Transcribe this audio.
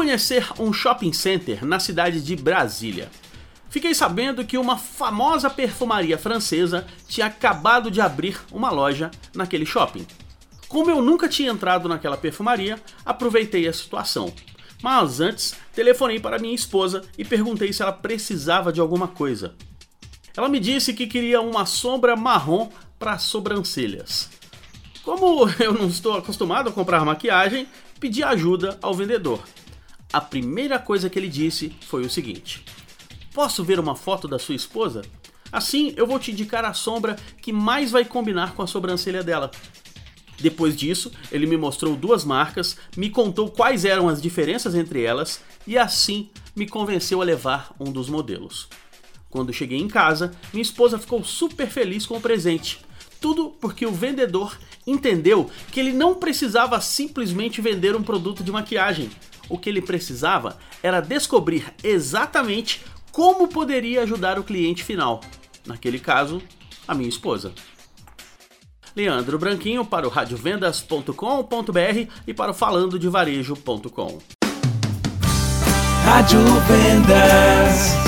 conhecer um shopping center na cidade de Brasília. Fiquei sabendo que uma famosa perfumaria francesa tinha acabado de abrir uma loja naquele shopping. Como eu nunca tinha entrado naquela perfumaria, aproveitei a situação. Mas antes, telefonei para minha esposa e perguntei se ela precisava de alguma coisa. Ela me disse que queria uma sombra marrom para sobrancelhas. Como eu não estou acostumado a comprar maquiagem, pedi ajuda ao vendedor. A primeira coisa que ele disse foi o seguinte: Posso ver uma foto da sua esposa? Assim eu vou te indicar a sombra que mais vai combinar com a sobrancelha dela. Depois disso, ele me mostrou duas marcas, me contou quais eram as diferenças entre elas e assim me convenceu a levar um dos modelos. Quando cheguei em casa, minha esposa ficou super feliz com o presente. Tudo porque o vendedor entendeu que ele não precisava simplesmente vender um produto de maquiagem. O que ele precisava era descobrir exatamente como poderia ajudar o cliente final. Naquele caso, a minha esposa. Leandro Branquinho para o radiovendas.com.br e para o falandodevarejo.com. Rádio Vendas.